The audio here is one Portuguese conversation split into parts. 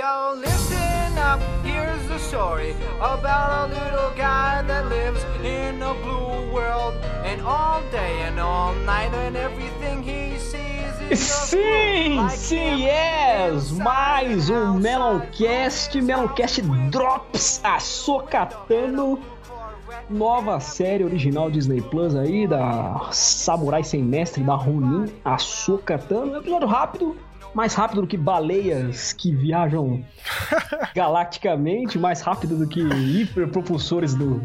Yo, listen up, here's the story about a little guy that lives in a blue world. And all day and all night, and everything he sees is. Sim, sim, yes! Mais um Meloncast, Meloncast Drops Açocatano, nova série original Disney Plus aí, da Samurai Sem Mestre, da Ronin Açocatano. Episódio rápido, mais rápido do que baleias que viajam galacticamente, mais rápido do que hiperpropulsores do,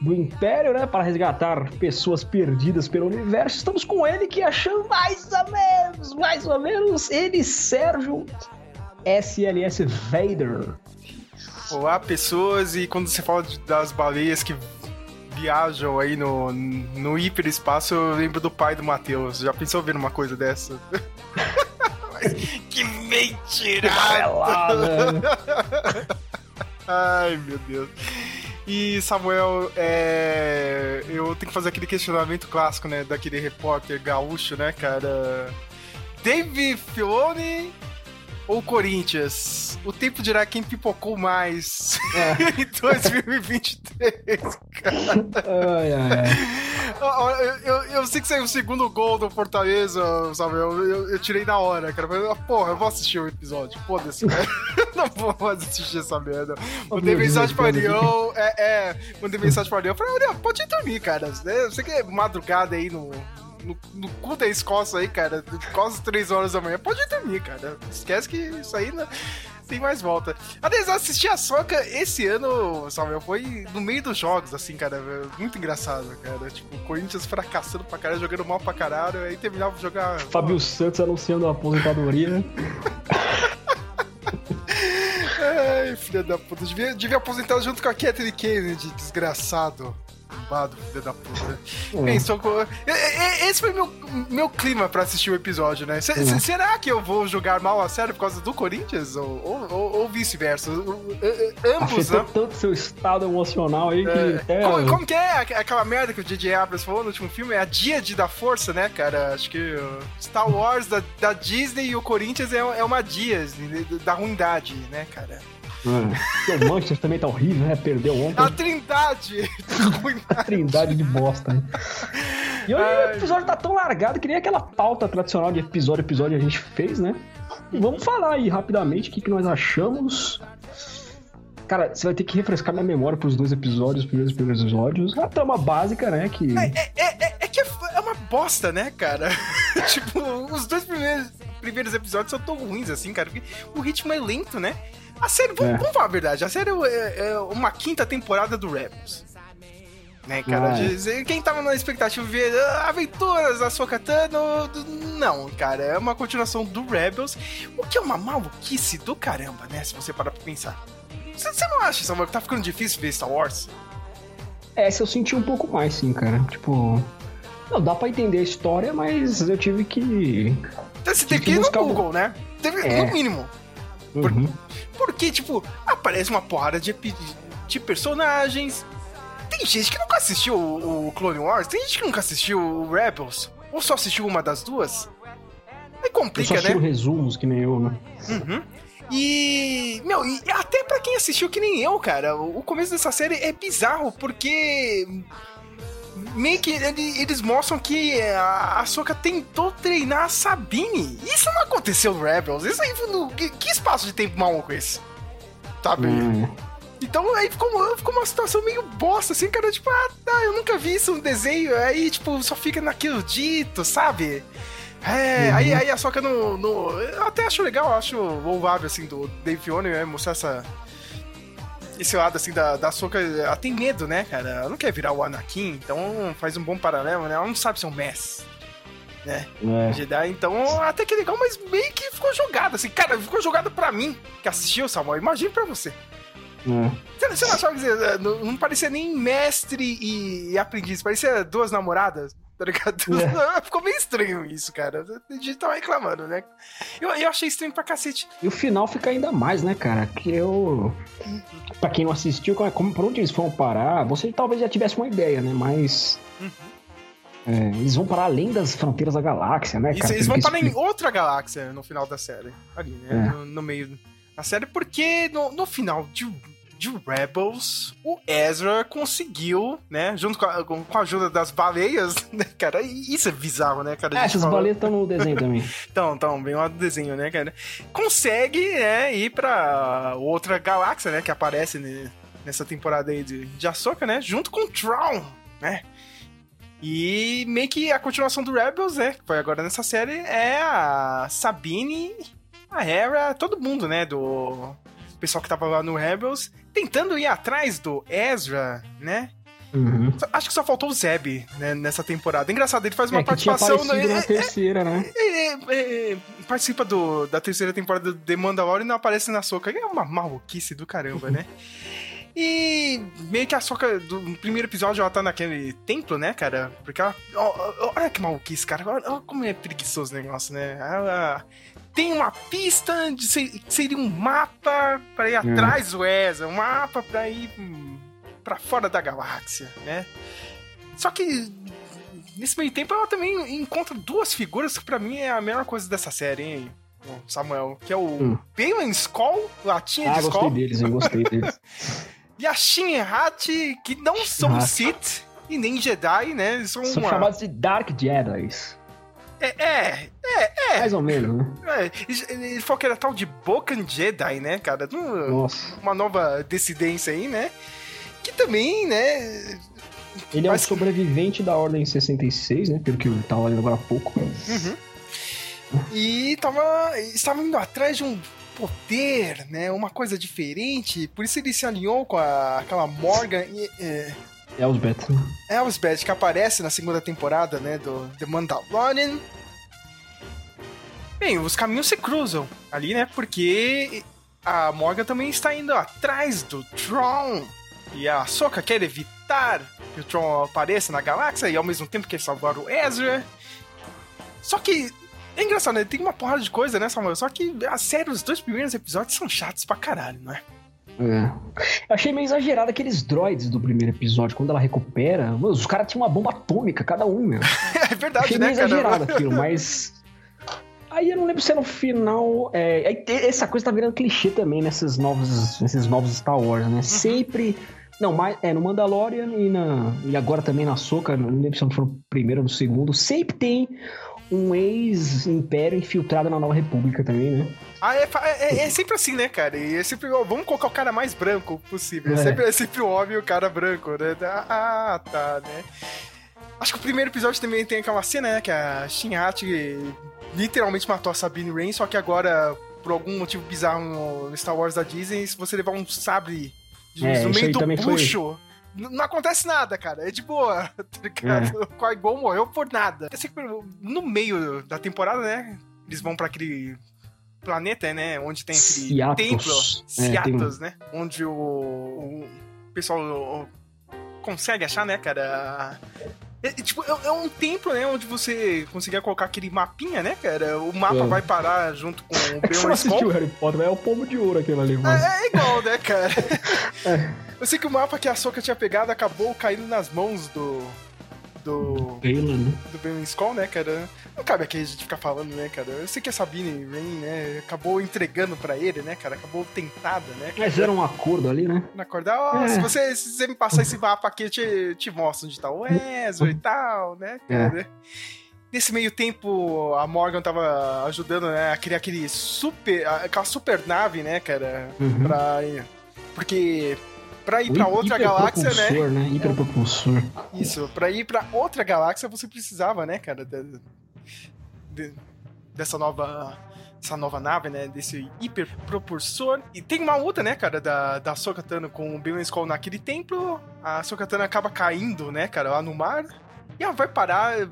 do Império, né? Para resgatar pessoas perdidas pelo universo. Estamos com ele que achou mais ou menos, mais ou menos, ele, Sérgio SLS Vader. Olá, pessoas, e quando você fala das baleias que viajam aí no, no hiperespaço, eu lembro do pai do Matheus. Já pensou ver uma coisa dessa? Que mentira! Amarelada. Ai, meu Deus. E, Samuel, é... eu tenho que fazer aquele questionamento clássico, né, daquele repórter gaúcho, né, cara? Dave Filoni ou Corinthians? O tempo dirá quem pipocou mais É. em 2023, cara. Ai, ai, ai. Eu, eu, eu sei que saiu o segundo gol do Fortaleza, Samuel. Eu, eu tirei na hora, cara. Mas, porra, eu vou assistir o episódio. Foda-se, cara. Não vou mais assistir essa merda. Mandei mensagem pro Ariel. É, é, mandei mensagem pro Ariel. Falei, Ariel, pode ir dormir, cara. né? Eu sei que é madrugada aí no. No, no cu da Escócia aí, cara, quase 3 horas da manhã, pode ir dormir, cara. Esquece que isso aí não tem mais volta. Aliás, eu assisti a Soca esse ano, Samuel, foi no meio dos jogos, assim, cara. Muito engraçado, cara. Tipo, o Corinthians fracassando pra caralho, jogando mal pra caralho, aí terminava de jogar. Fábio Santos anunciando a aposentadoria. Ai, filha da puta. Devia, devia aposentar junto com a Kathleen Kennedy, desgraçado. Filha da puta. Bem, socorro. E- e- Esse foi meu, meu clima pra assistir o episódio, né? Se- se- Será que eu vou jogar mal a sério por causa do Corinthians? Ou, ou- ou- vice-versa? Ambos, né? tanto seu estado emocional aí que É, até. como, como que é aqu- aquela merda que o J.J. Abrams falou no último filme? É a díade da força, né, cara? Acho que Star Wars da, da Disney e o Corinthians é, é uma díade da ruindade, né, cara? É. O Manchester também tá horrível, né? Perdeu ontem. A trindade da ruindade. Trindade de bosta, hein? E hoje Ai, o episódio tá tão largado que nem aquela pauta tradicional de episódio a episódio a gente fez, né? E vamos falar aí rapidamente o que, que nós achamos. Cara, você vai ter que refrescar minha memória pros dois episódios, os primeiros primeiros episódios. A trama básica, né? Que. É, é- é- é que é, é uma bosta, né, cara? tipo, os dois primeiros, primeiros episódios são tão ruins assim, cara, porque o ritmo é lento, né? A série, vamos, É. vamos falar a verdade, a série é, é uma quinta temporada do Rebels. Né, cara? Ah, é. Quem tava na expectativa de ver ah, aventuras da Sokatano, não, cara, é uma continuação do Rebels, o que é uma maluquice do caramba, né? Se você parar pra pensar. Você não acha, Samuel, que tá ficando difícil ver Star Wars? Essa eu senti um pouco mais, sim, cara. Tipo. Não, dá pra entender a história, mas eu tive que. Você tem que ir no um- Google, né? Teve, É. No mínimo. Uhum. Porque, tipo, aparece uma porrada de, de personagens. Tem gente que nunca assistiu o, o Clone Wars, tem gente que nunca assistiu o Rebels, ou só assistiu uma das duas. Aí Eu só complica, assisti né? resumos, que nem eu, né? Uhum. E. Meu, e até pra quem assistiu que nem eu, cara, o começo dessa série é bizarro, porque. Meio que ele- eles mostram que a Soka tentou treinar a Sabine. Isso não aconteceu no Rebels. Isso aí no. Que, que espaço de tempo maluco é esse? Sabe? Hum. Então aí ficou, ficou uma situação meio bosta, assim, cara, tipo, ah, tá, eu nunca vi isso no desenho, aí, tipo, só fica naquilo dito, sabe? É, aí, aí a Soca no, no. Eu até acho legal, acho louvável, assim, do Dave Filoni, né, mostrar essa. Esse lado, assim, da, da Soca. Ela tem medo, né, cara? Ela não quer virar o Anakin, então faz um bom paralelo, né? Ela não sabe ser um Messi. Né? É. Jedi, então até que legal, mas meio que ficou jogado, assim, cara, ficou jogado pra mim que assistiu, Samuel. Imagina pra você. É. Você, não achava que eh, não, não parecia nem mestre e, e aprendiz, parecia duas namoradas, tá ligado? Ficou meio estranho isso, cara. A gente tava reclamando, né? Eu, eu achei estranho pra cacete. E o final fica ainda mais, né, cara? Que eu. Pra quem não assistiu, como, como- por onde eles vão parar, você talvez já tivesse uma ideia, né? Mas. é, eles vão parar além das fronteiras da galáxia, né, E cara? eles vão parar em outra galáxia no final da série. Ali, né? É. No, no meio. a série porque no, no final de, de Rebels, o Ezra conseguiu, né, junto com a, com a ajuda das baleias, né, cara? Isso é bizarro, né, cara? É, essas fala... baleias estão no desenho também. Estão, estão, bem lá do desenho, né, cara? Consegue, né, ir pra outra galáxia, né, que aparece nessa temporada aí de, de Ahsoka, né, junto com o Tron, né? E meio que a continuação do Rebels, né? Que foi agora nessa série, é a Sabine, a Hera, todo mundo, né? Do pessoal que tava lá no Rebels, tentando ir atrás do Ezra, né? Uhum. Acho que só faltou o Zeb né, nessa temporada. Engraçado, ele faz uma é, participação. na é, terceira, né? É, é, participa do, da terceira temporada do The Mandalorian e não aparece na soca. É uma maluquice do caramba, né? E meio que a Soca do primeiro episódio ela tá naquele templo, né, cara? Porque ela. Olha que maluquice, cara. Olha como é preguiçoso o negócio, né? Ela tem uma pista de ser, seria um mapa para ir hum. atrás do Ezra, um mapa para ir para fora da galáxia, né? Só que nesse meio tempo ela também encontra duas figuras que para mim é a melhor coisa dessa série, hein? Samuel, que é o hum. Skull, latinha ah, de Skull. Ah, gostei deles, eu gostei deles. e a Shinhat, que não são. Sith e nem Jedi, né? São, são uma... chamados de Dark Jedi. É, é, é, é. Mais ou menos, né? É, ele falou que era tal de Bokan Jedi, né, cara? Nossa. Uma nova dissidência aí, né? Que também, né... Ele é um sobrevivente da Ordem 66, né? Pelo que eu tava lendo agora há pouco. Uhum. E tava, estava indo atrás de um poder, né? Uma coisa diferente. Por isso ele se alinhou com a, aquela Morgan... E, é, Elsbeth. Elsbeth, que aparece na segunda temporada, né, do The Mandalorian. Bem, os caminhos se cruzam ali, né, porque a Morgan também está indo atrás do Tron. E a Soka quer evitar que o Tron apareça na galáxia e ao mesmo tempo quer salvar o Ezra. Só que é engraçado, né? Tem uma porrada de coisa, né, Samuel? Só que a série, os dois primeiros episódios são chatos pra caralho, não é? É. Achei meio exagerado aqueles droids do primeiro episódio, quando ela recupera. Mano, os caras tinham uma bomba atômica, cada um, meu. é verdade, achei né? meio exagerado aquilo, mas. Aí eu não lembro se é no final. É, essa coisa tá virando clichê também nesses novos, nesses novos Star Wars, né? Uhum. Sempre. Não, mas é no Mandalorian e, na, e agora também na Soca, não lembro se não foi no primeiro ou no segundo, sempre tem um ex-império infiltrado na Nova República também, né? Ah, é, é, é, sempre assim, né, cara? E é sempre, ó, vamos colocar o cara mais branco possível. É. Sempre, é sempre o homem e o cara branco, né? Ah, tá, né? Acho que o primeiro episódio também tem aquela cena, né? Que a Shinhat literalmente matou a Sabine Rain, só que agora, por algum motivo bizarro no Star Wars da Disney, se você levar um sabre de, é, no meio do bucho... Foi não acontece nada, cara. É de boa, tá ligado? É. O Qui-Gon morreu por nada. No meio da temporada, né? Eles vão para aquele planeta, né? Onde tem aquele Seatos. templo. Seatos, é, né? Onde o, o pessoal consegue achar, né, cara? É, é, tipo, é, é, um templo, né? Onde você conseguia colocar aquele mapinha, né, cara? O mapa é. vai parar junto com o Beon Small. o Harry Potter, é o pomo de ouro aquele ali, mano. É, é igual, né, cara? Eu sei que o mapa que a Soca tinha pegado acabou caindo nas mãos do. Do. Bela, né? Do Ben Skull, né, cara? Não cabe aqui a gente ficar falando, né, cara? Eu sei que a Sabine Rain, né, acabou entregando pra ele, né, cara? Acabou tentada, né? Mas era um acordo ali, né? Um acordo. Ó, oh, é. se, você, se você me passar esse mapa aqui, eu te, te mostro onde tá o Ezra e tal, né, cara? É. Nesse meio tempo, a Morgan tava ajudando, né, a criar aquele super. aquela super nave, né, cara? Uhum. Pra. Porque pra ir pra outra galáxia, né? né? Hiperpropulsor. Isso, pra ir pra outra galáxia você precisava, né, cara, de, de, dessa nova essa nova nave, né, desse hiperpropulsor. E tem uma luta, né, cara, da, da Sokatano com o Billion Skull naquele templo. A Sokatano acaba caindo, né, cara, lá no mar. E ela vai parar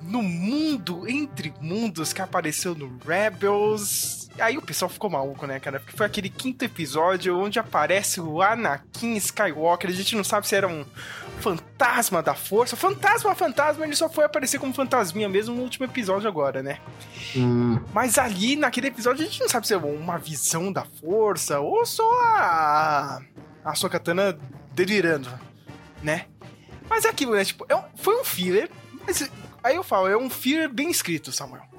no mundo, entre mundos, que apareceu no Rebels. Aí o pessoal ficou maluco, né, cara? Porque foi aquele quinto episódio onde aparece o Anakin Skywalker. A gente não sabe se era um fantasma da força. Fantasma, fantasma, ele só foi aparecer como fantasminha mesmo no último episódio agora, né? Hum. Mas ali, naquele episódio, a gente não sabe se é uma visão da força ou só a. a Sokatana delirando, né? Mas é aquilo, né? Tipo, é um... foi um filler, mas aí eu falo, é um filler bem escrito, Samuel.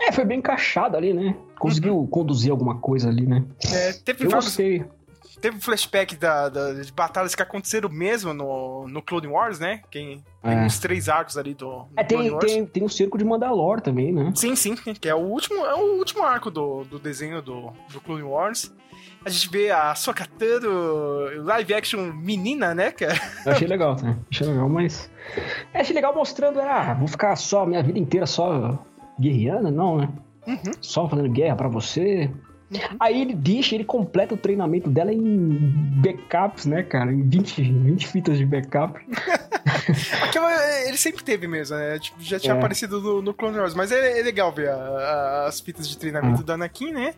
É, foi bem encaixado ali, né? Conseguiu conduzir alguma coisa ali, né? É, teve Eu gostei. Teve um flashback da, da- de batalhas que aconteceram mesmo no, no Clone Wars, né? Quem, tem É. os três arcos ali do, do É, Clone tem, Wars. tem, tem o cerco de Mandalor também, né? Sim, sim, que é o último, é o último arco do, do desenho do, do Clone Wars. A gente vê a Sokatano live action menina, né, cara? Eu achei legal, tá? Achei legal, mas. É, achei legal mostrando, ah, vou ficar só minha vida inteira só guerreando, não, né? Uhum. Só fazendo guerra pra você. Aí ele deixa, ele completa o treinamento dela em backups, né, cara? Em 20, 20 fitas de backup. Aquela, ele sempre teve mesmo, né? Tipo, já tinha É. aparecido no, no Clone Wars, mas é, é legal ver a- a- as fitas de treinamento Ah. do Anakin, né?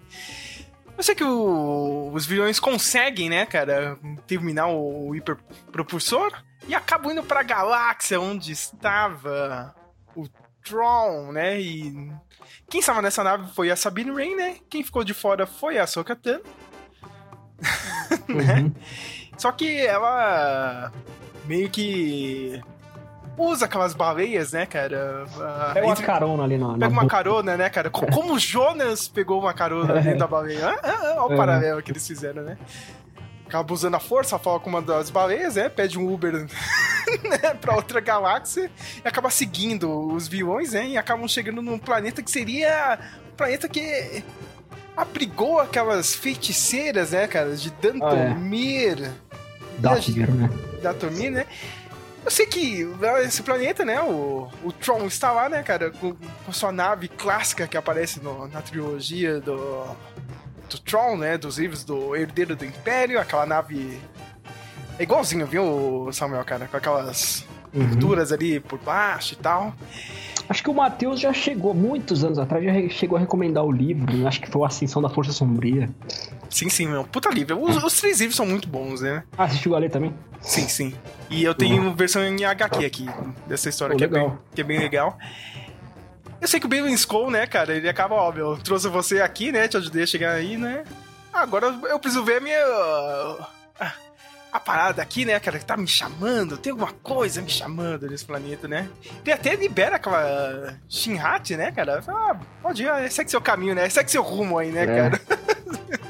Eu sei que o- os vilões conseguem, né, cara, terminar o hiperpropulsor e acabam indo pra galáxia onde estava o Tron, né? E quem estava nessa nave foi a Sabine Wren, né? Quem ficou de fora foi a Ahsoka Tano. Né? Uhum. Só que ela meio que usa aquelas baleias, né, cara? Ah, Pega uma entre- carona ali na. na Pega uma carona, né, cara? Co- Como o Jonas pegou uma carona dentro da baleia. Ah, ah, ah, olha o É. paralelo que eles fizeram, né? Acaba usando a força, fala com uma das baleias, né? Pede um Uber né, pra outra galáxia e acaba seguindo os vilões, né? E acabam chegando num planeta que seria um planeta que abrigou aquelas feiticeiras, né, cara? De Dantomir. Dathomir, né? da Tomir, né? Eu sei que esse planeta, né? O, o Tron está lá, né, cara? Com, com sua nave clássica que aparece no- na trilogia do, do Tron, né? Dos livros do Herdeiro do Império. Aquela nave. É igualzinho, viu, Samuel, cara? Com aquelas Uhum. pinturas ali por baixo e tal. Acho que o Matheus já chegou, muitos anos atrás, já chegou a recomendar o livro. né? Acho que foi a Ascensão da Força Sombria. Sim, sim, meu. Puta livro. Os, os três livros são muito bons, né? Ah, você chegou a ler também? Sim, sim. E eu tenho versão em HQ aqui dessa história, Pô, que, é bem, que é bem legal. Eu sei que o Bailey Skull, né, cara, ele acaba, ó, eu trouxe você aqui, né, te ajudei a chegar aí, né. Agora eu preciso ver a minha... a- A parada aqui, né, cara, que tá me chamando, tem alguma coisa me chamando nesse planeta, né? Ele até libera aquela Shinhat, né, cara? Fala, Ah, pode ir, segue seu caminho, né? Segue seu rumo aí, né, É. cara?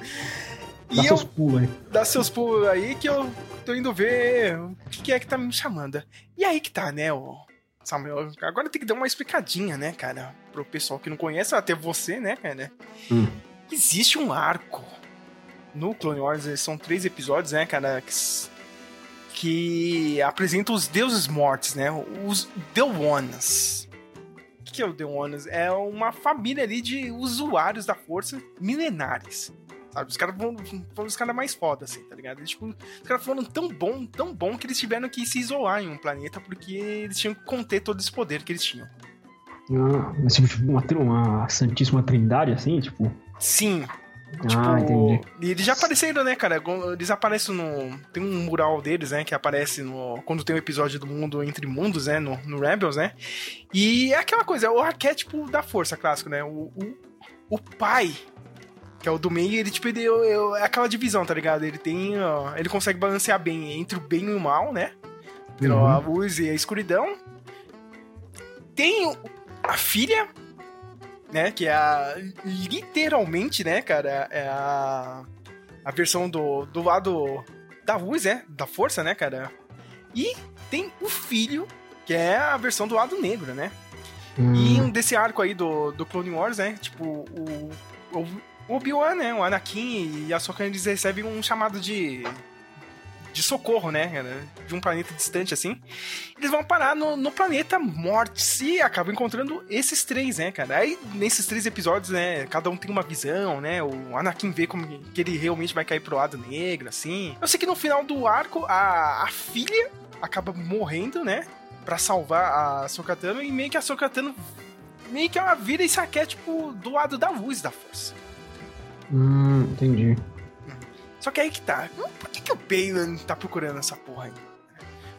Dá e eu, seus pulos aí. dá seus pulos aí que eu tô indo ver o que, que é que tá me chamando. E aí que tá, né, o Samuel? Agora tem que dar uma explicadinha, né, cara? Pro pessoal que não conhece, até você, né, cara? Hum. Existe um arco no Clone Wars, eles são três episódios, né, cara? Que, que apresenta os deuses mortos, né? Os The Ones. O que que é o The Ones? É uma família ali de usuários da força milenares. Sabe? Os caras foram, foram os caras mais foda, assim, tá ligado? Eles, tipo, os caras foram tão bom, tão bom que eles tiveram que se isolar em um planeta porque eles tinham que conter todo esse poder que eles tinham. Ah, mas tipo uma, tri- uma Santíssima Trindade, assim, tipo. Sim. Ah, entendi. E eles já apareceram, né, cara? Eles aparecem no. Tem um mural deles, né? Que aparece no. Quando tem o episódio do Mundo Entre Mundos, né? No, no Rebels, né? E é aquela coisa, é o arquétipo da força clássico, né? O, o, o pai, que é o do meio, ele, tipo, ele é aquela divisão, tá ligado? Ele tem. ó, ele consegue balancear bem entre o bem e o mal, né? Uhum. a luz e a escuridão. Tem a filha, né? Que é a. Literalmente, né, cara? É a. A versão do, do lado da luz, né? Da força, né, cara? E tem o filho, que é a versão do lado negro, né? E Hum, um desse arco aí do, do Clone Wars, né? Tipo, o. O, o Obi-Wan, né? O Anakin e a Ahsoka, eles recebem um chamado de. De socorro, né? De um planeta distante, assim. Eles vão parar no, no planeta Morte e acabam encontrando esses três, né, cara? Aí, nesses três episódios, né? Cada um tem uma visão, né? O Anakin vê como que ele realmente vai cair pro lado negro, assim. Eu sei que no final do arco, a, a filha acaba morrendo, né? Pra salvar a Sokatano e meio que a Sokatano meio que ela vira esse arquétipo do lado da luz da força. Hum, entendi. Só que aí que tá. Por que, que o Balan tá procurando essa porra aí?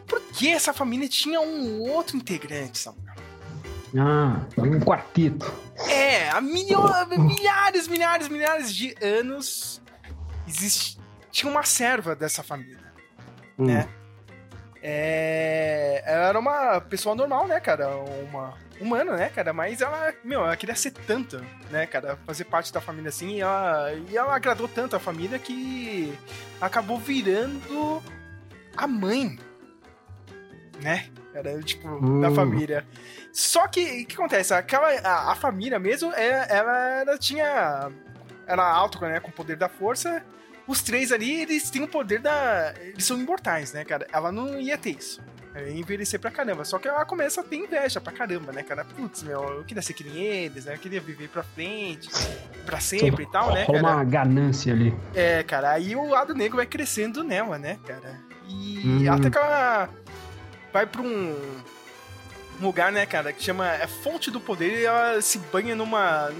Por que essa família tinha um outro integrante, Samuel? Ah, um quarteto. É, há milho- milhares, milhares, milhares de anos existe, tinha uma serva dessa família. Hum. né? É... Ela era uma pessoa normal, né, cara? Uma humana, né, cara? Mas ela, meu, ela queria ser tanto, né, cara? Fazer parte da família assim. E ela, e ela agradou tanto a família que acabou virando a mãe, né? Era, tipo, Hum. da família. Só que, o que acontece? Aquela, a, a família mesmo, é, ela, ela tinha... Era alto, né, com o poder da força. Os três ali, eles têm o poder da... Eles são imortais, né, cara? Ela não ia ter isso. Ela ia envelhecer pra caramba. Só que ela começa a ter inveja pra caramba, né, cara? Putz, meu, eu queria ser que nem eles, né? Eu queria viver pra frente, pra sempre e tal, né, cara? uma ganância ali. É, cara, aí o lado negro vai crescendo nela, né, cara? E Hum. até que ela vai pra um, lugar, né, cara, que chama é Fonte do Poder e ela se banha numa.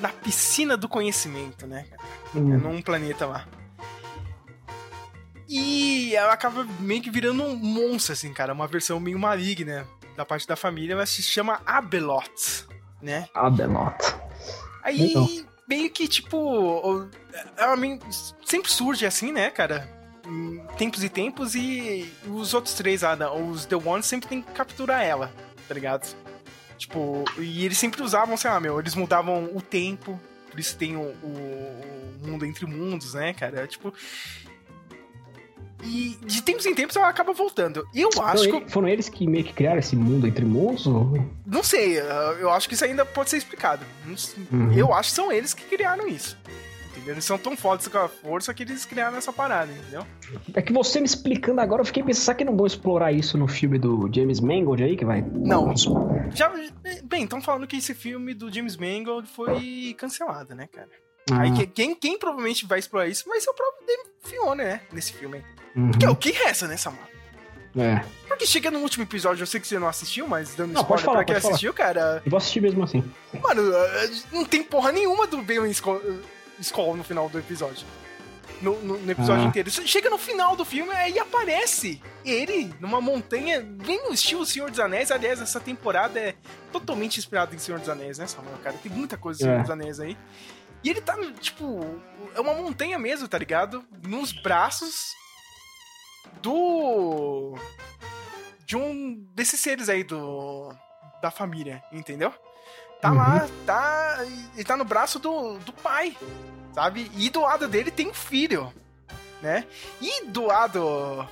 na piscina do conhecimento, né, cara? É Hum. num planeta lá. E ela acaba meio que virando um monstro, assim, cara, uma versão meio maligna da parte da família, mas se chama Abelot, né? Abelot. Aí, meio que, tipo, ela meio- sempre surge assim, né, cara? Em tempos e tempos, e os outros três da- os The Ones, sempre tem que capturar ela, tá ligado? Tipo, e eles sempre usavam, sei lá, meu, eles mudavam o tempo, por isso tem o, o- o mundo entre mundos, né, cara? Tipo. E de tempos em tempos ela acaba voltando. Eu Então, acho que. ele- foram eles que meio que criaram esse mundo entre ou- Não sei, eu acho que isso ainda pode ser explicado. Uhum. Eu acho que são eles que criaram isso. Entendeu? Eles são tão fodas com a força que eles criaram essa parada, entendeu? É que você me explicando agora, eu fiquei pensando, será que não vão explorar isso no filme do James Mangold aí, que vai... Não. Já, bem, estão falando que esse filme do James Mangold foi cancelado, né, cara? Ah, Aí que- quem, quem provavelmente vai explorar isso vai ser o próprio Dave Fiona, né? Nesse filme aí. Uhum. Porque é o que resta, né, Samuel? É. Porque chega no último episódio, eu sei que você não assistiu, mas dando Não, spoiler falar, pra quem falar. assistiu, cara, Eu vou assistir mesmo assim. Mano, eh, não tem porra nenhuma do Bailey Skull, Skull no final do episódio. No, no- no episódio Ah. inteiro. Chega no final do filme aí aparece ele numa montanha, bem no estilo Senhor dos Anéis. Aliás, essa temporada é totalmente inspirada em Senhor dos Anéis, né, Samuel? Cara, tem muita coisa de Senhor É. dos Anéis aí. E ele tá, tipo, é uma montanha mesmo, tá ligado? Nos braços do. de um desses seres aí do. da família, entendeu? Tá Uhum. lá, tá. Ele tá no braço do, do pai, sabe? E do lado dele tem um filho, né? E do lado.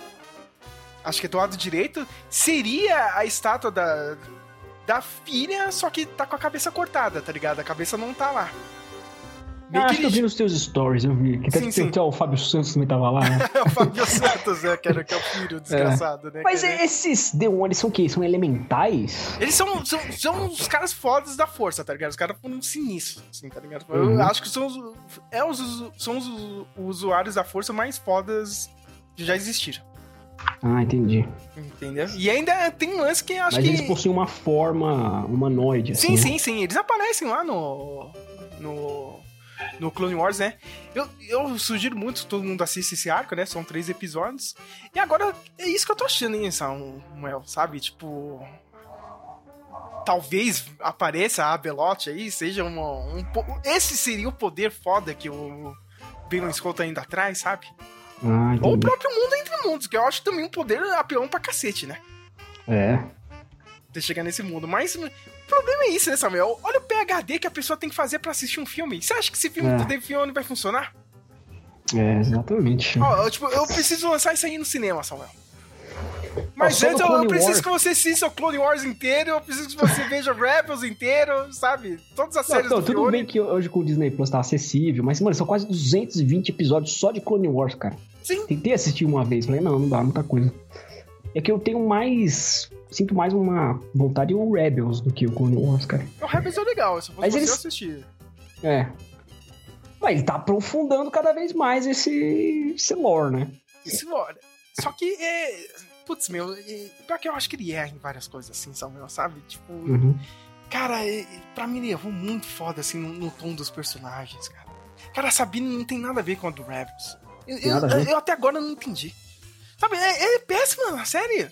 Acho que é do lado direito, seria a estátua da. Da filha, só que tá com a cabeça cortada, tá ligado? A cabeça não tá lá. Meio Ah, que acho que eu vi nos teus stories, eu vi. Que até, Sim, sim. até o Fábio Santos também tava lá, né? É o Fabio Santos, né? Que, era, que é o filho desgraçado, né? Mas cara? esses The One, eles são o quê? São elementais? Eles são, são, são os caras fodas da força, tá ligado? Os caras foram sinistros, assim, tá ligado? Uhum. Eu acho que são os, é os, são os usuários da força mais fodas que já existiram. Ah, entendi. Entendeu? E ainda tem lance que acho Mas que. eles possuem uma forma humanoide, assim. Sim, né? sim, sim. Eles aparecem lá no. No. No Clone Wars, né? Eu, eu sugiro muito que todo mundo assista esse arco, né? São três episódios. E agora é isso que eu tô achando, hein, Samuel? Sabe? Tipo. Talvez apareça a Belote aí, seja uma, um. Esse seria o poder foda que o Bailon Skull tá indo atrás, sabe? Ah, Ou o próprio mundo entre mundos, que eu acho também um poder apelão pra cacete, né? É. de chegar nesse mundo. Mas problema é isso, né, Samuel? Olha o PHD que a pessoa tem que fazer pra assistir um filme. Você acha que esse filme É. do Dave Filoni vai funcionar? É, exatamente. Ó, eu, tipo, eu preciso lançar isso aí no cinema, Samuel. Mas no antes eu, eu preciso que você assista o Clone Wars inteiro, eu preciso que você veja Rebels inteiro, sabe? Todas as Não, séries não, do tudo Filoni. bem que hoje com o Disney Plus tá acessível, mas, mano, são quase 220 episódios só de Clone Wars, cara. Sim. Tentei assistir uma vez, falei, não, não dá, muita coisa. É que eu tenho mais. Sinto mais uma vontade o Rebels do que o Clone Wars, cara. O Rebels é legal, se fosse Mas você eles- assistir. É. Mas ele tá aprofundando cada vez mais esse, esse lore, né? Isso, olha. Só que é. Putz, meu, é, pior que eu acho que ele erra em várias coisas assim, Samuel, sabe? Tipo, Uhum. Cara, é- pra mim ele errou muito foda, assim, no, no tom dos personagens, cara. Cara, a Sabine não tem nada a ver com a do Rebels. Eu, eu- eu até agora não entendi. Sabe, é, é péssima a série.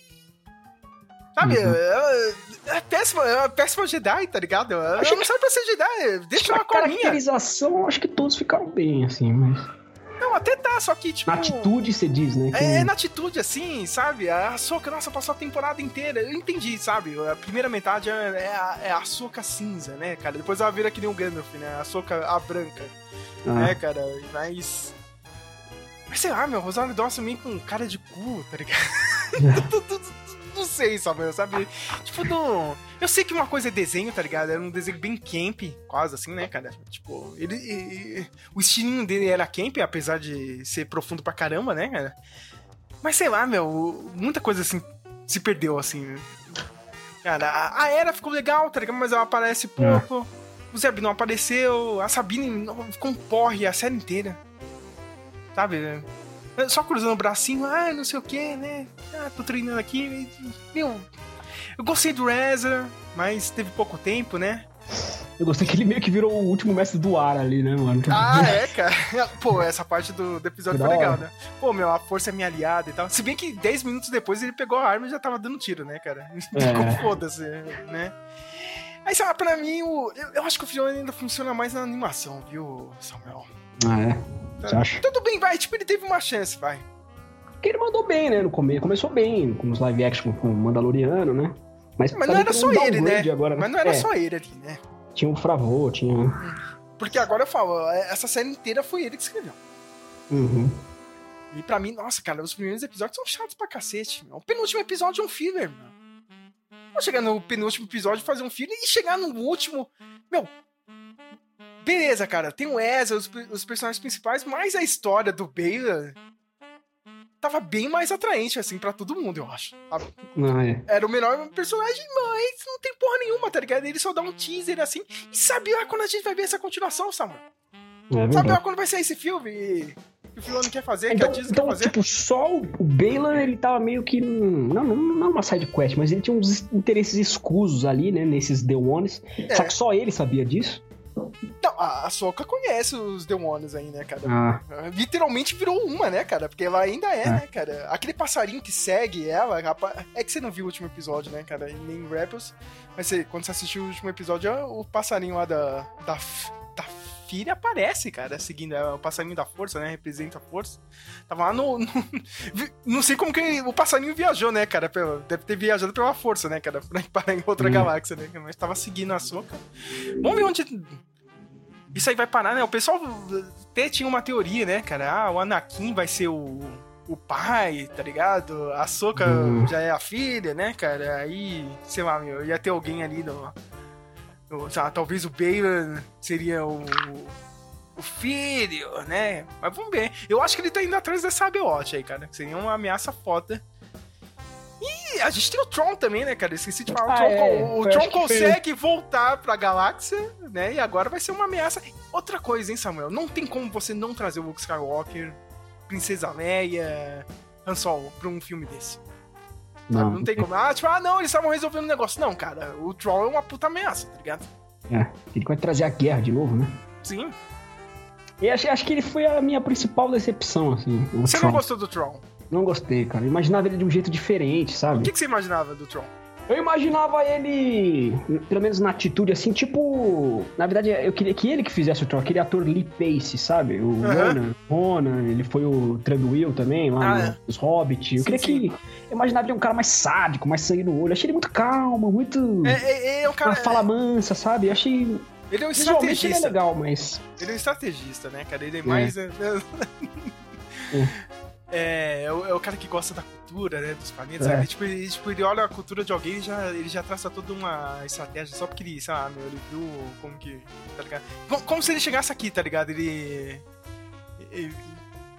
Sabe, Uhum. é, é péssima, é uma péssima Jedi, tá ligado? Ela Achei não serve pra ser Jedi, deixa a ela com a caracterização, acho que todos ficaram bem, assim, mas. Não, até tá, só que, tipo. Na atitude, você diz, né? É, é na atitude, assim, sabe? A Soca, nossa, passou a temporada inteira. Eu entendi, sabe? A primeira metade é, é a, é a Soca cinza, né, cara? Depois ela vira que nem o Gandalf, né? A Soca a branca. Ah. Né, cara? Mas. Mas sei lá, meu, Rosário Dawson meio com cara de cu, tá ligado? sei, sabe? sabe? Tipo, não. Eu sei que uma coisa é desenho, tá ligado? Era um desenho bem camp, quase assim, né, cara? Tipo, ele. ele o estilinho dele era camp, apesar de ser profundo pra caramba, né, cara? Mas sei lá, meu, muita coisa assim se perdeu, assim. Cara, a, a Era ficou legal, tá ligado? Mas ela aparece pouco. É. O Zeb não apareceu. A Sabine ficou um porre a série inteira. Sabe? Só cruzando o bracinho, ah, não sei o que, né? Ah, tô treinando aqui. Meu, eu gostei do Reza, mas teve pouco tempo, né? Eu gostei que ele meio que virou o último mestre do ar ali, né, mano? Ah, é, cara. Pô, essa parte do, do episódio foi legal, né? Pô, meu, a força é minha aliada e tal. Se bem que 10 minutos depois ele pegou a arma e já tava dando tiro, né, cara? É. foda-se, né? Aí, sabe, pra mim, o, eu, eu acho que o filme ainda funciona mais na animação, viu, Samuel? Ah, é? Você acha? Tudo bem, vai. Tipo, ele teve uma chance, vai. Porque ele mandou bem, né? No começo. Começou bem, com os live action com o Mandaloriano, né? Mas, Mas não era só ele, né? Agora, né? Mas não era é. só ele ali, né? Tinha o Fravô, tinha. Porque agora eu falo, é, essa série inteira foi ele que escreveu. Uhum. E pra mim, nossa, cara, os primeiros episódios são chatos pra cacete. Meu. O penúltimo episódio é um filler, meu. Vou chegar no penúltimo episódio fazer um filler e chegar no último. Meu, Beleza, cara, tem o Ezra, os, os personagens principais, mas a história do Baylor tava bem mais atraente, assim, para todo mundo, eu acho. Ah, é. Era o melhor personagem, mas não tem porra nenhuma, tá ligado? Ele só dá um teaser assim. E sabe lá quando a gente vai ver essa continuação, Samuel? É sabe lá quando vai sair esse filme? Que o Filone quer fazer, então, que a Disney então, quer fazer? Tipo, só o Baylor, ele tava meio que. Não, não, não uma side quest, mas ele tinha uns interesses escusos ali, né? Nesses The Ones. É. Só que só ele sabia disso. Então, a, Soca conhece os demônios aí, né, cara? Ah. Literalmente virou uma, né, cara? Porque ela ainda é, é, né, cara? Aquele passarinho que segue ela, é que você não viu o último episódio, né, cara? Nem Rebels. Mas você, quando você assistiu o último episódio, é o passarinho lá da, da filha aparece, cara, seguindo o passarinho da força, né? Representa a força. Tava lá no. no não sei como que o passarinho viajou, né, cara? Deve ter viajado pela força, né, cara? Pra parar em outra hum. galáxia, né? Mas tava seguindo a soca. Vamos ver onde. Isso aí vai parar, né? O pessoal até tinha uma teoria, né, cara? Ah, o Anakin vai ser o, o pai, tá ligado? A Soca hum. já é a filha, né, cara? Aí, sei lá, meu, ia ter alguém ali talvez o Baylor seria o, o filho, né? Mas vamos ver. Eu acho que ele tá indo atrás dessa Abeote aí, cara. Seria uma ameaça foda. E a gente tem o Tron também, né, cara? Esqueci de falar. Ah, o Tron, é, o Tron consegue foi... voltar pra galáxia, né? E agora vai ser uma ameaça. Outra coisa, hein, Samuel? Não tem como você não trazer o Luke Skywalker, Princesa Leia, Han Solo pra um filme desse. Não. não tem como. Ah, tipo, ah, não, eles estavam resolvendo o negócio. Não, cara, o Troll é uma puta ameaça, tá ligado? É, ele vai trazer a guerra de novo, né? Sim. E acho, acho que ele foi a minha principal decepção, assim. Você Tron. não gostou do Tron? Não gostei, cara. Eu imaginava ele de um jeito diferente, sabe? O que, que você imaginava do Tron? Eu imaginava ele, pelo menos na atitude, assim, tipo. Na verdade, eu queria que ele que fizesse o Thor, aquele ator Lee Pace, sabe? O uhum. Ronan, Ronan, ele foi o Tranduil também, lá ah, nos é. Hobbit. Eu sim, queria sim. que. Eu imaginava ele um cara mais sádico, mais sangue no olho. Eu achei ele muito calmo, muito. É, é, é um cara. Uma fala mansa, sabe? Eu achei. Ele é um estrategista. Ele é legal, mas. Ele é um estrategista, né, cara? Ele é mais. É. é. É, o, é o cara que gosta da cultura, né, dos planetas. É. tipo, ele, tipo, ele olha a cultura de alguém e já, ele já traça toda uma estratégia só porque ele, sei lá, meu, ele viu como que. Tá ligado? Como, como se ele chegasse aqui, tá ligado? Ele. ele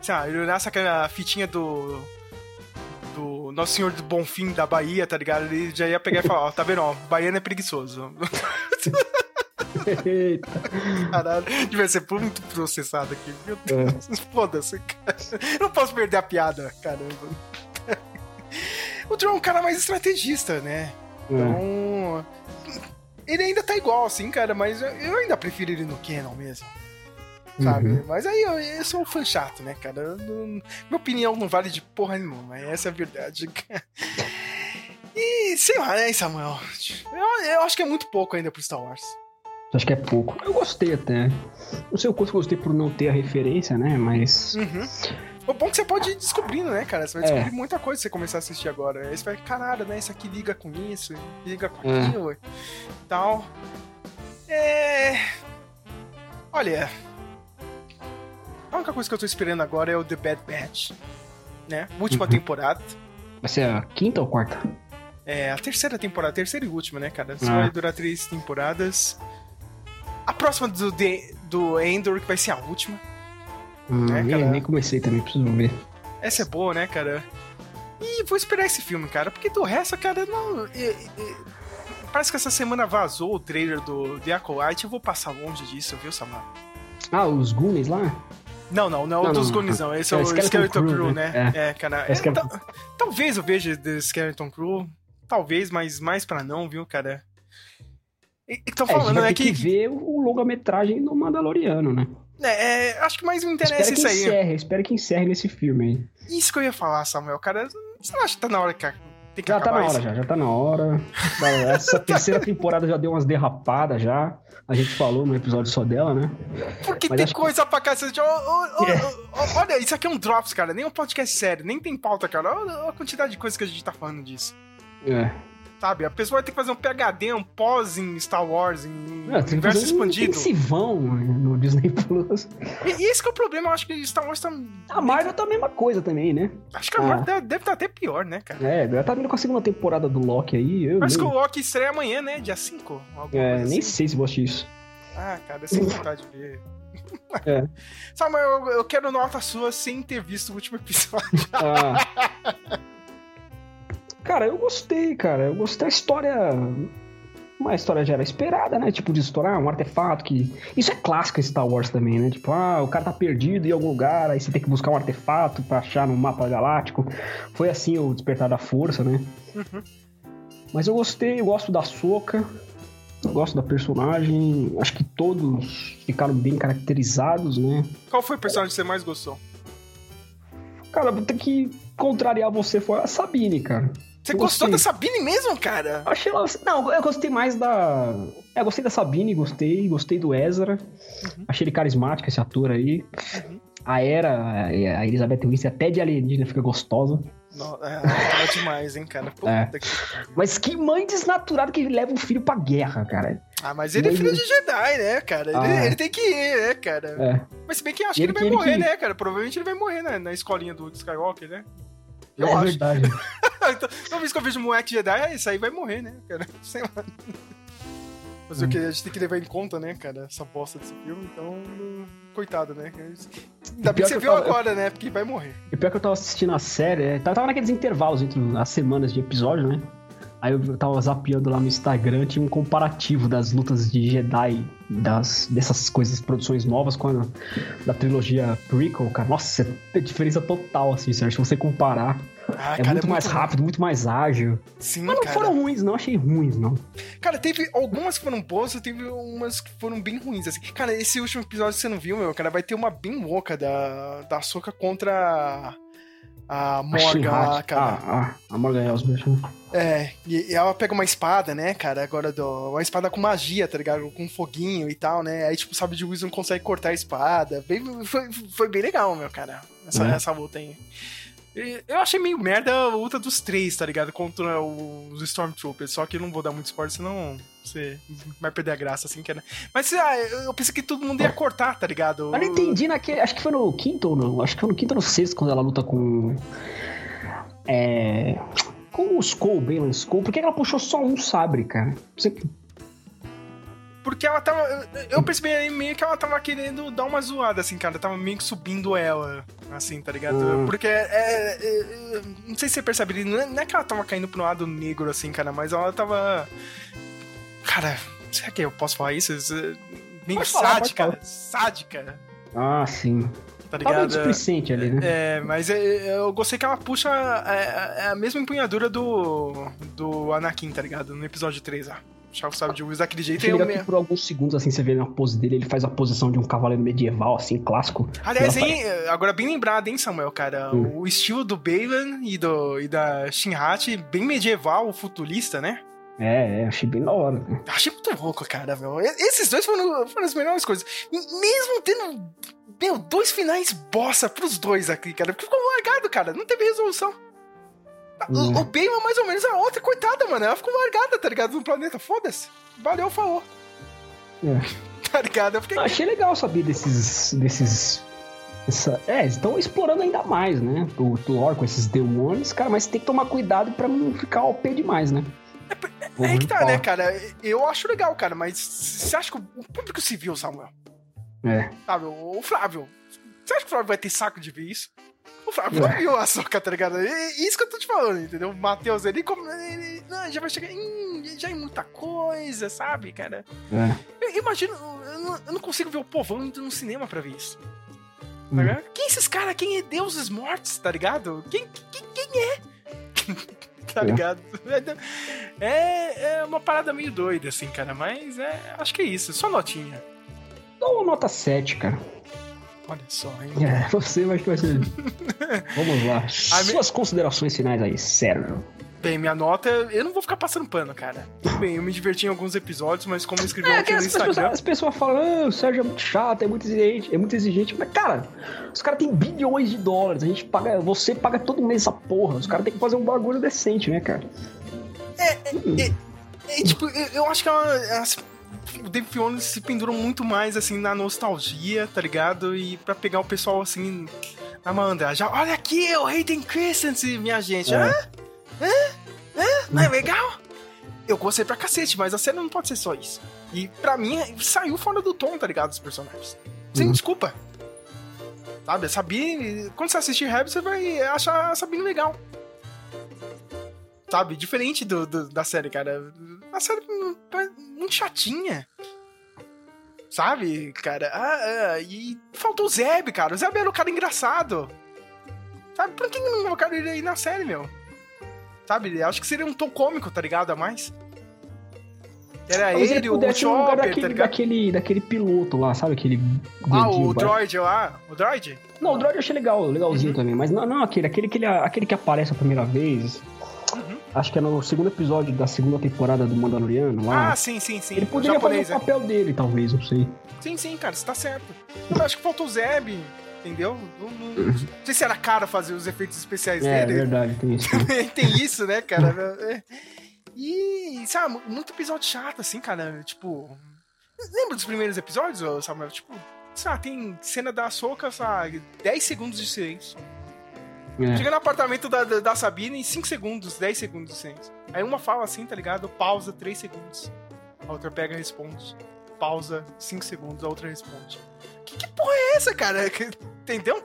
sei lá, ele olhasse aquela fitinha do. Do Nosso Senhor do Bonfim da Bahia, tá ligado? Ele já ia pegar e falar: Ó, tá vendo, ó, baiano é preguiçoso. Eita. Caralho, devia ser muito processado aqui. Meu Deus, é. foda-se, cara. Eu não posso perder a piada, caramba. O Tron é um cara mais estrategista, né? Então. Ele ainda tá igual, assim, cara, mas eu ainda prefiro ele no Canon mesmo. Sabe? Uhum. Mas aí eu, eu, sou um fã chato, né, cara? Não, minha opinião não vale de porra nenhuma, essa é a verdade. E sei lá, né, Samuel? Eu, eu acho que é muito pouco ainda pro Star Wars. Acho que é pouco. Eu gostei até. Não sei o quanto gostei por não ter a referência, né? Mas. Uhum. O bom é que você pode ir descobrindo, né, cara? Você vai É. descobrir muita coisa se você começar a assistir agora. Aí você vai, caralho, né? Isso aqui liga com isso, liga com É. aquilo e tal. É. Olha. A única coisa que eu tô esperando agora é o The Bad Batch. Né? Última Uhum. temporada. Vai ser a quinta ou quarta? É a terceira temporada, terceira e última, né, cara? Isso Ah. vai durar três temporadas. A próxima do, The- do Endor, que vai ser a última. Hum, É, nem, cara. nem comecei também, preciso ver. Essa é boa, né, cara? E vou esperar esse filme, cara, porque do resto, cara, não. e- e- parece que essa semana vazou o trailer do The Acolyte. Eu vou passar longe disso, viu, Samar? Ah, os Goonies lá? Não, não, não, Não, o dos não, Goonies, não. Esse é, É o Skeleton Crew, Crew, né? né? É, cara. É é, talvez eu veja The Skeleton Crew. Talvez, mas mais pra não, viu, cara? E, É, a gente falando, vai né, que, que. ver o longa-metragem do Mandaloriano, né? é, é, acho que mais me interessa Espero que isso aí. encerre, espero que encerre nesse filme aí. Isso que eu ia falar, Samuel, cara. Você não acha que tá na hora que tem que Já tá na hora, isso? já, já tá na hora. Essa terceira temporada já deu umas derrapadas já. A gente falou no episódio só dela, né? Porque Mas tem acho que- coisa pra cacete. Ô, É. ô, ô, olha, isso aqui é um Drops, cara. Nem um podcast sério, nem tem pauta, cara. Olha a quantidade de coisas que a gente tá falando disso. É. Sabe? A pessoa vai ter que fazer um PHD, um pós em Star Wars, em É, tem que universo um expandido. intensivão no Disney Plus. E, e esse que é o problema, eu acho que Star Wars tá. A Marvel tá a mesma coisa também, né? Acho que a Ah. Marvel deve- deve estar até pior, né, cara? É, já tá vindo com a segunda temporada do Loki aí. Eu Parece que o Loki estreia amanhã, né? Dia 5. alguma é, nem assim. sei se vou assistir isso. Ah, cara, sem vontade de ver. É. Samuel, eu, eu quero nota sua sem ter visto o último episódio. Ah. Cara, eu gostei, cara. Eu gostei da história. Uma história já era esperada, né? Tipo, de estourar um artefato que. Isso é clássico em Star Wars também, né? Tipo, ah, o cara tá perdido em algum lugar, aí você tem que buscar um artefato pra achar no mapa galáctico. Foi assim o Despertar da Força, né? Uhum. Mas eu gostei, eu gosto da Soca. Eu gosto da personagem. Acho que todos ficaram bem caracterizados, né? Qual foi o personagem que você mais gostou? Cara, vou ter que contrariar você, foi a Sabine, cara. Você Eu gostou gostei. da Sabine mesmo, cara? Achei ela. Não, eu gostei mais da. É, eu gostei da Sabine, gostei, gostei do Ezra. Achei ele carismático, esse ator aí. Uhum. A Era, a Elizabeth Wilson, até de alienígena fica gostosa. Não, é, tava demais, hein, cara. Puta É. que pariu. Mas que mãe desnaturada que leva o filho pra guerra, cara. Ah, mas ele é filho de Jedi, né, cara? Ele, Ah. ele tem que ir, né, cara? É. Mas se bem que eu acho que ele, ele vai ele morrer, que- né, cara? Provavelmente ele vai morrer né, na escolinha do Skywalker, né? Eu é acho. verdade. então, toda vez que eu vejo moleque Jedi, é isso aí vai morrer, né, cara? Sei lá. Mas Hum. o que a gente tem que levar em conta, né, cara? Essa bosta desse filme, então. Coitado, né? Ainda bem que você que viu tava- agora, né? Porque vai morrer. E pior que eu tava assistindo a série, é, tava naqueles intervalos entre as semanas de episódio, né? Aí eu tava zapeando lá no Instagram, tinha um comparativo das lutas de Jedi, das, dessas coisas, produções novas com a da trilogia prequel, cara. Nossa, é diferença total, assim, Sérgio. Se você comparar, Ah, é muito mais rápido, muito mais ágil. Sim, Mas não cara. foram ruins, não. Achei ruins, não. Cara, teve algumas que foram boas e teve umas que foram bem ruins, assim. Cara, esse último episódio que você não viu, meu, cara, vai ter uma bem louca da, da Soca contra a A Morgan She-Hulk. lá, cara. Ah, ah, a Morgan Elsbeth. né? É, e, e ela pega uma espada, né, cara, agora do, uma espada com magia, tá ligado? Com foguinho e tal, né? Aí, tipo, o sabe de Wilson consegue cortar a espada. Bem, foi, foi bem legal, meu, cara, essa, É. essa luta aí. Eu achei meio merda a luta dos três, tá ligado? Contra os Stormtroopers. Só que não vou dar muito spoiler, senão você vai perder a graça, assim, que era. Mas ah, eu eu pensei que todo mundo ia cortar, tá ligado? Eu não entendi naquele. Acho que foi no quinto ou não. Acho que foi no quinto ou no sexto quando ela luta com. É. Com o Skull, Balan Skull. Por que ela puxou só um sabre, cara? Você- Porque ela tava. eu- percebi aí meio que ela tava querendo dar uma zoada, assim, cara. Tava meio que subindo ela, assim, tá ligado? Hum. Porque é, é- é- Não sei se você percebe, não é, não é que ela tava caindo pro lado negro, assim, cara, mas ela tava. Cara, será que eu posso falar isso? Meio Pode sádica, falar. sádica, Ah, sim. tá ligado? displicente ali, né? É, mas é- eu gostei que ela puxa é, é a mesma empunhadura do, do Anakin, tá ligado? No episódio 3 lá. Que sabe de Wills daquele jeito. Eu me- por alguns segundos, assim, você vê na pose dele, ele faz a posição de um cavaleiro medieval, assim, clássico. Aliás, hein, agora bem lembrado, hein, Samuel, cara? Hum. O estilo do Balan e, do, e da Shinhat, bem medieval, futurista, né? É, é, achei bem da hora. Achei muito louco, cara, meu. Esses dois foram, foram as melhores coisas. Mesmo tendo, meu, dois finais bossa pros dois aqui, cara. Porque ficou largado, cara. Não teve resolução. Hum. O, o Bayman, mais ou menos, a outra, coitada, mano. Ela ficou largada, tá ligado? No planeta. Foda-se. Valeu, falou. É. Tá ligado? Eu fiquei... Achei legal saber desses. desses essa, é, estão explorando ainda mais, né? O lore com esses demônios, cara, mas tem que tomar cuidado para não ficar OP demais, né? É, é que tá, né, cara? Eu acho legal, cara, mas você acha que o público civil, Samuel? É. Sabe, o Flávio. Você acha que o Flávio vai ter saco de ver isso? O Flávio é. viu a soca, tá ligado? Isso que eu tô te falando, entendeu? O Matheus ali, como, ele, não, já vai chegar. Hum, já é muita coisa, sabe, cara? É. Eu, eu imagino, eu não, eu não, consigo ver o povão indo no cinema pra ver isso. Tá hum. Quem é esses caras? Quem é deuses mortos, tá ligado? Quem, quem, quem é? tá é. ligado? É, é uma parada meio doida, assim, cara, mas é, acho que é isso, só notinha. Dá uma nota 7, cara. Olha só, hein? É, você vai que vai ser. Vamos lá. Suas considerações finais aí, Sérgio. Bem, minha nota, eu não vou ficar passando pano, cara. Tudo bem, eu me diverti em alguns episódios, mas como eu escrevi é, aqui no Instagram... Pessoas, as pessoas falam, ah, o Sérgio é muito chato, é muito exigente, é muito exigente. Mas, cara, os caras têm bilhões de dólares, a gente paga, você paga todo mês essa porra. Os caras têm que fazer um bagulho decente, né, cara? É, é, é, é tipo, eu, eu, acho que é uma, é o Dave Filoni se pendura muito mais, assim, na nostalgia, tá ligado? E pra pegar o pessoal, assim, Amanda, já, olha aqui, o Hayden Christensen, minha gente. É. Hã? Hã? Hã? Não é legal? Eu gostei pra cacete, mas a cena não pode ser só isso. E pra mim, saiu fora do tom, tá ligado? Os personagens. Sem uhum. desculpa. Sabe? A Sabine. Quando você assistir Rabbit, você vai achar a Sabine legal. Sabe? Diferente do, do da série, cara. A série muito chatinha. Sabe, cara? Ah, ah, e faltou o Zeb, cara. O Zeb era o cara engraçado. Sabe? Por que não colocaram ele aí na série, meu? Sabe? Acho que seria um tom cômico, tá ligado? A mais. Era Mas ele, o Chopper, daquele, tá ligado? Daquele, daquele piloto lá, sabe? Aquele. Ah, o droid lá? O droid? Não, o droid eu achei legal, legalzinho uhum. também. Mas não, não aquele, aquele que, ele, aquele que aparece a primeira vez. Acho que é no segundo episódio da segunda temporada do Mandaloriano lá. Ah, sim, sim, sim. Ele poderia fazer o papel é. dele, talvez, não sei. Sim, sim, cara, você tá certo. Eu acho que faltou o Zeb, entendeu? Não, não, não, sei se era caro fazer os efeitos especiais é, dele. É verdade, tem isso. tem isso, né, cara? É. E, sabe, muito episódio chato, assim, cara. Tipo. Lembra dos primeiros episódios, Samuel? Tipo, sabe, tem cena da Soca, sabe, 10 segundos de silêncio. É. Chega no apartamento da, da, da, Sabine em 5 segundos, 10 segundos. Aí uma fala assim, tá ligado? Pausa 3 segundos. A outra pega e responde. Pausa 5 segundos, a outra responde. Que, que porra é essa, cara? Entendeu?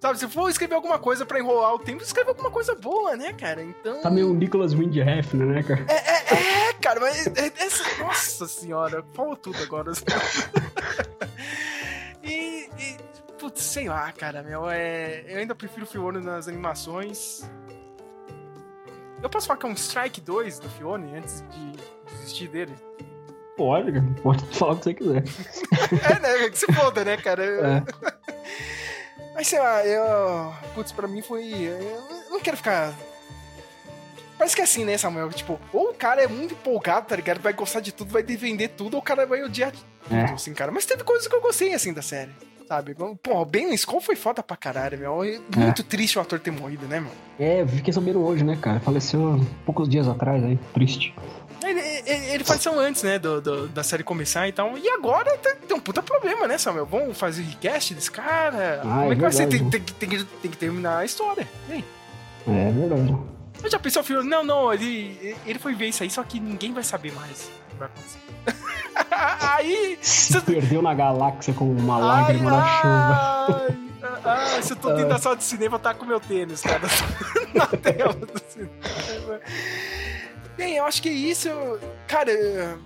Sabe, se for escrever alguma coisa pra enrolar o tempo, escreve alguma coisa boa, né, cara? Então. Tá meio Nicholas Windhefner, né, cara? É, é, é cara, mas. É, essa... Nossa senhora, falou tudo agora. e, e. Putz, sei lá, cara, meu. É, eu ainda prefiro o Fione nas animações. Eu posso falar que é um Strike 2 do Fione antes de desistir dele? Pode, pode falar o que você quiser. é, né? Que se foda, né, cara? É. Mas sei lá, eu. Putz, pra mim foi. Eu não quero ficar. Parece que é assim, né, Samuel? Tipo, ou o cara é muito empolgado, tá ligado? Vai gostar de tudo, vai defender tudo, ou o cara vai odiar tudo, é. assim, cara. Mas teve coisas que eu gostei, assim, da série. Sabe? Pô, o Ben Skull foi foda pra caralho, meu. É muito é. triste o ator ter morrido, né, meu? É, eu fiquei sabendo hoje, né, cara? Faleceu poucos dias atrás aí, triste. Ele, ele, ele faleceu antes, né, do, do, da série começar e tal. E agora tem, tem um puta problema, né, Samuel? Vamos fazer recast desse cara? Ah, Como é, é que vai ser? Tem, tem, tem, que, tem que terminar a história. É verdade. Eu já pensei, filho, não, não, ele, ele foi ver isso aí, só que ninguém vai saber mais vai acontecer. aí. Se perdeu na galáxia como uma lágrima ai, na chuva. Ai, ai, se eu tô dentro da sala de cinema, tá com meu tênis, cara. na tela do cinema. Bem, eu acho que é isso. Cara,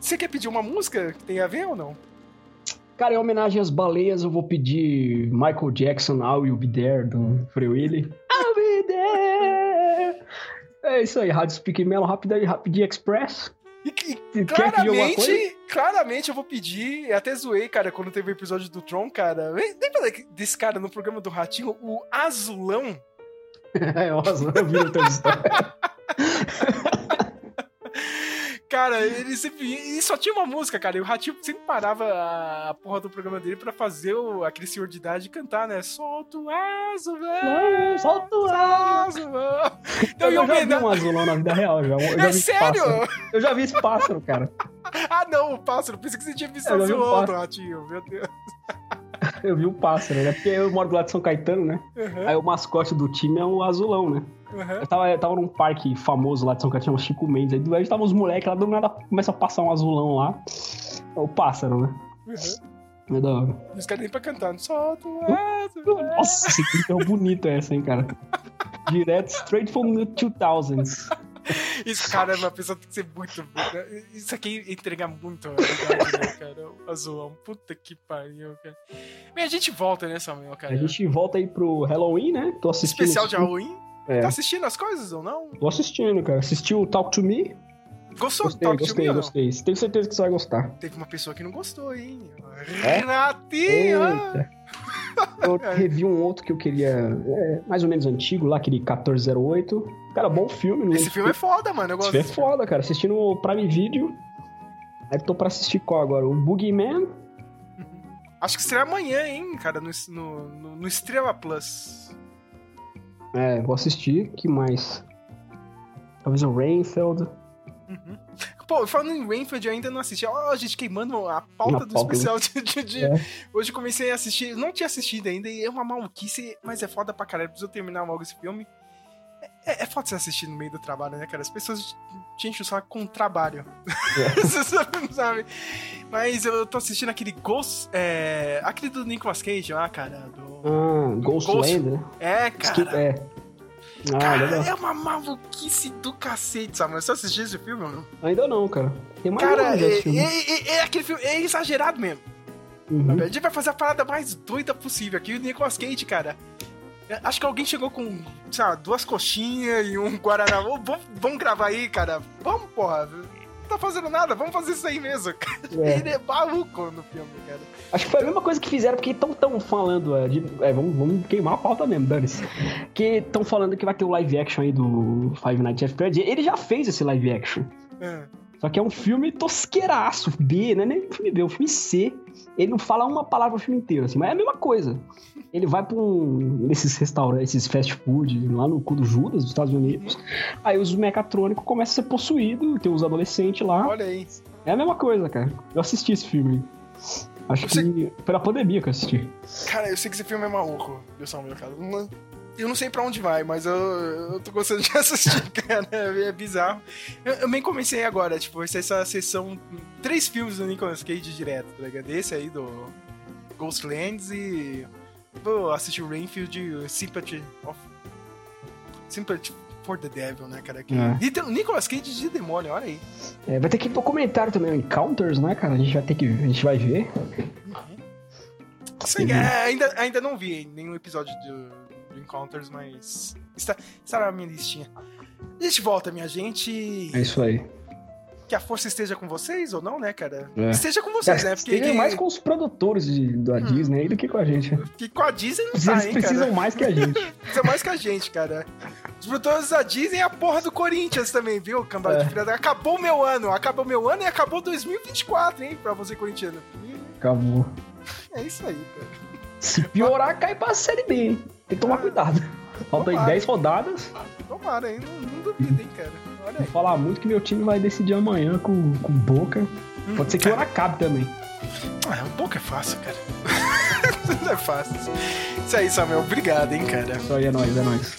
você quer pedir uma música que tem a ver ou não? Cara, em homenagem às baleias, eu vou pedir Michael Jackson, I Will Be There, do Free Willy. I'll Be There! É isso aí, Rádio Speak Melo, rapidinho, rapidinho Express. E, e claramente, claramente eu vou pedir, até zoei, cara, quando teve o episódio do Tron, cara. Lembra desse cara no programa do Ratinho, o Azulão? é, o Azulão, eu vi o teu história. Cara, ele sempre. E só tinha uma música, cara. E o Ratinho sempre parava a, porra do programa dele pra fazer o, aquele senhor de idade cantar, né? Solta o azul, velho. Solta o azul, Então, eu, eu já vi um azulão na vida real, já. Eu já é sério? Eu já vi esse pássaro, cara. ah, não, o pássaro. Pensei que você tinha visto o azulão do Ratinho, meu Deus. Eu vi o pássaro, né? Porque eu moro do lado de São Caetano, né? Uhum. Aí o mascote do time é o azulão, né? Uhum. Eu, tava, eu tava num parque famoso lá de São Caetano, Chico Mendes. Aí do lado tava os moleques lá, do nada começa a passar um azulão lá. É o pássaro, né? Uhum. É da hora. Os caras nem pra cantar, solta o Nossa, esse clipe é bonito essa, hein, cara. Direto, straight from the 2000s. Isso, cara, é uma pessoa tem que ser muito. Né? Isso aqui entrega muito a verdade, né, cara? O azulão. Puta que pariu, cara. Bem, a gente volta, né, Samuel, cara? A gente volta aí pro Halloween, né? Tô assistindo. Especial de Halloween? É. Tá assistindo as coisas ou não? Tô assistindo, cara. Assistiu o Talk to Me? Gostou gostei, Talk gostei, to Me? Gostei, gostei. Tenho certeza que você vai gostar. Teve uma pessoa que não gostou, hein? É? Renatinha! Eu revi um outro que eu queria. É, mais ou menos antigo, lá, aquele 1408. Cara, bom filme. Esse filme é foda, mano. Eu gosto Esse filme é foda, cara. Assistindo o Prime Video. Aí tô pra assistir qual agora? O Boogeyman. Acho que será amanhã, hein, cara, no, no, no Estrela Plus. É, vou assistir. que mais? Talvez o Rainfield. Uhum. Pô, falando em Rainfield, eu ainda não assisti. Ó, oh, a gente queimando a pauta do pauta especial de. de, de... É. Hoje comecei a assistir. Não tinha assistido ainda, e é uma maluquice, mas é foda pra caralho. Preciso terminar logo esse filme. É, é foda você assistir no meio do trabalho, né, cara? As pessoas te enchem o saco com trabalho. É. sabe? Mas eu tô assistindo aquele Ghost. É, aquele do Nicolas Cage lá, cara. Do, ah, Ghost, Ghost Land, né? É, cara. É. Ah, cara, é uma maluquice do cacete, sabe? Você assistiu esse filme não? Ainda não, cara. Tem mais cara, é, é, é, é, aquele filme, é exagerado mesmo. Uhum. A gente vai fazer a parada mais doida possível aqui. O Nicolas Cage, cara. Acho que alguém chegou com, sei lá, duas coxinhas e um Guaraná. vamos, vamos gravar aí, cara. Vamos, porra tá fazendo nada, vamos fazer isso aí mesmo. É. Ele é maluco no filme, cara. Acho que foi a mesma coisa que fizeram, porque estão tão falando. É, de, é, vamos, vamos queimar a pauta mesmo, dane-se. Que estão falando que vai ter o live action aí do Five Nights at Freddy. Ele já fez esse live action. É. Só que é um filme tosqueiraço, B, né? Nem filme B, é um filme C. Ele não fala uma palavra o filme inteiro, assim, mas é a mesma coisa. Ele vai pra um desses restaurantes, esses fast food, lá no cu do Judas, dos Estados Unidos. Aí os mecatrônicos começam a ser possuídos, tem os adolescentes lá. Olha aí. É a mesma coisa, cara. Eu assisti esse filme. Acho que foi na pandemia que eu assisti. Cara, eu sei que esse filme é maluco, viu, Samuel, cara? Eu não sei pra onde vai, mas eu, eu tô gostando de assistir, cara. É bizarro. Eu, eu nem comecei agora, tipo, essa sessão. Três filmes do Nicolas Cage direto, tá ligado? Esse aí do Ghostlands e. Vou assistir o Rainfield Sympathy of. Sympathy for the Devil, né, cara? É. E tem o Nicolas Cage de demônio, olha aí. É, vai ter que ir pro comentário também, o Encounters, né, cara? A gente vai ter que. A gente vai ver. Uhum. Sim, é, ainda, ainda não vi nenhum episódio do do Encounters, mas está, está na minha listinha. A gente volta, minha gente. É isso aí. Que a força esteja com vocês ou não, né, cara? É. Esteja com vocês, é, né? Porque esteja mais com os produtores de, da hum. Disney do que com a gente. Que com a Disney não Eles tá, hein, precisam cara? mais que a gente. precisam mais que a gente, cara. Os produtores da Disney é a porra do Corinthians também, viu? Cambada é. de filha Acabou o meu ano, acabou meu ano e acabou 2024, hein, pra você corintiano. Acabou. É isso aí, cara. Se piorar, cai pra Série B, hein? Tem que tomar cuidado. Faltam aí 10 rodadas. Tomara, hein? Não, não duvido, hein, cara. Olha Vou falar muito que meu time vai decidir amanhã com, com Boca. Hum, Pode ser que o acabe também. Ah, o Boca é fácil, cara. não é fácil. Isso aí, Samuel. Obrigado, hein, cara. Isso aí, é nóis, é nóis.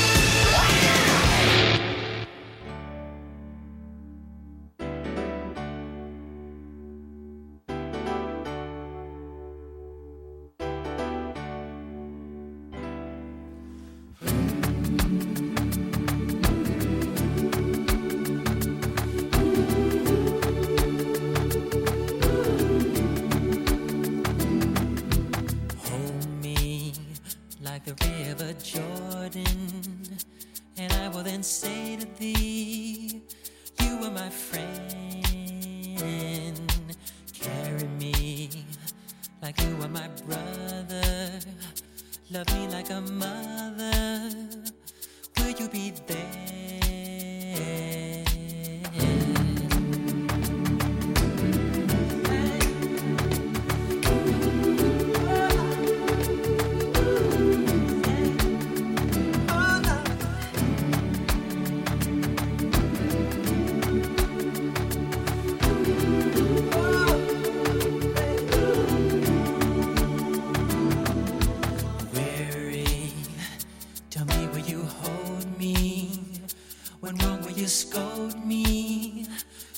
showed me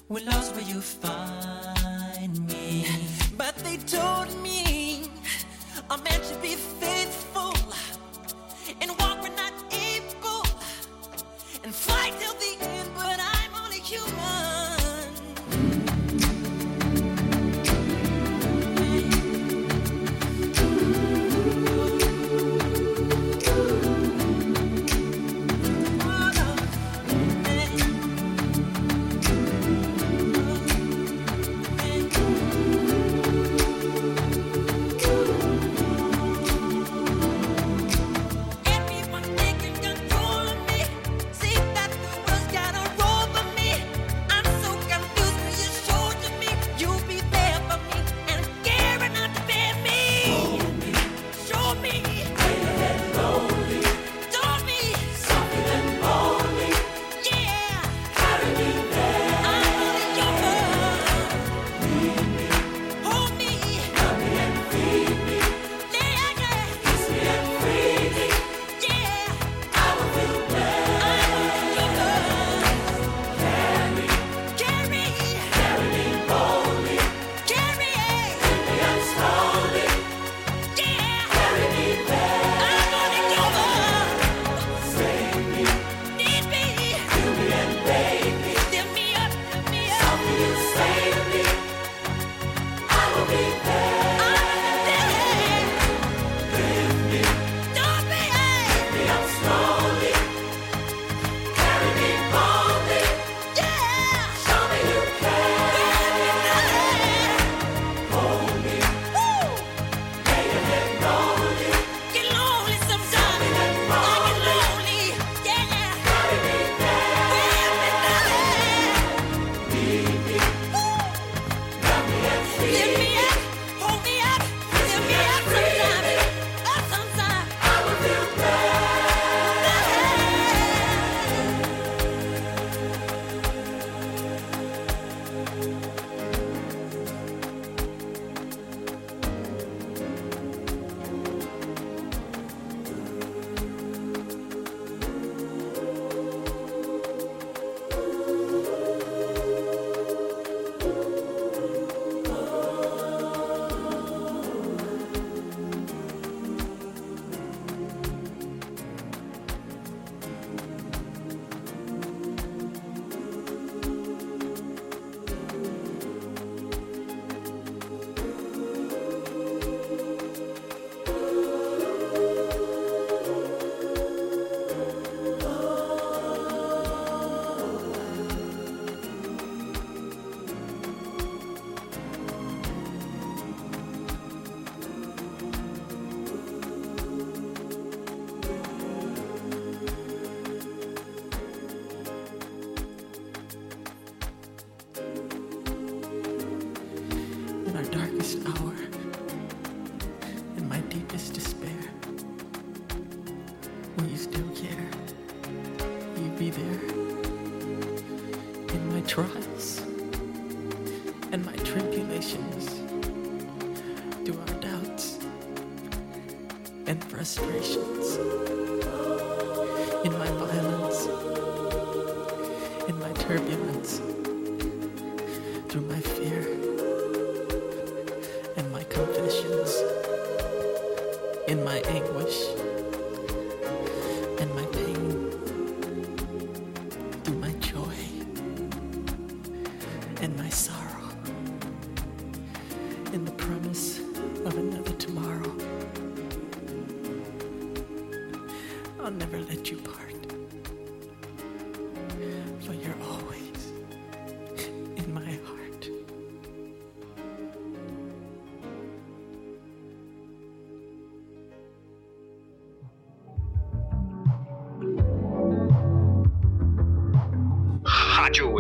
were lost where you find me. But they told me I'm meant to be fair.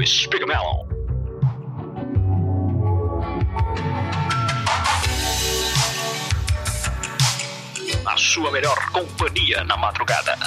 Rádio Espigmelon. A sua melhor companhia na madrugada.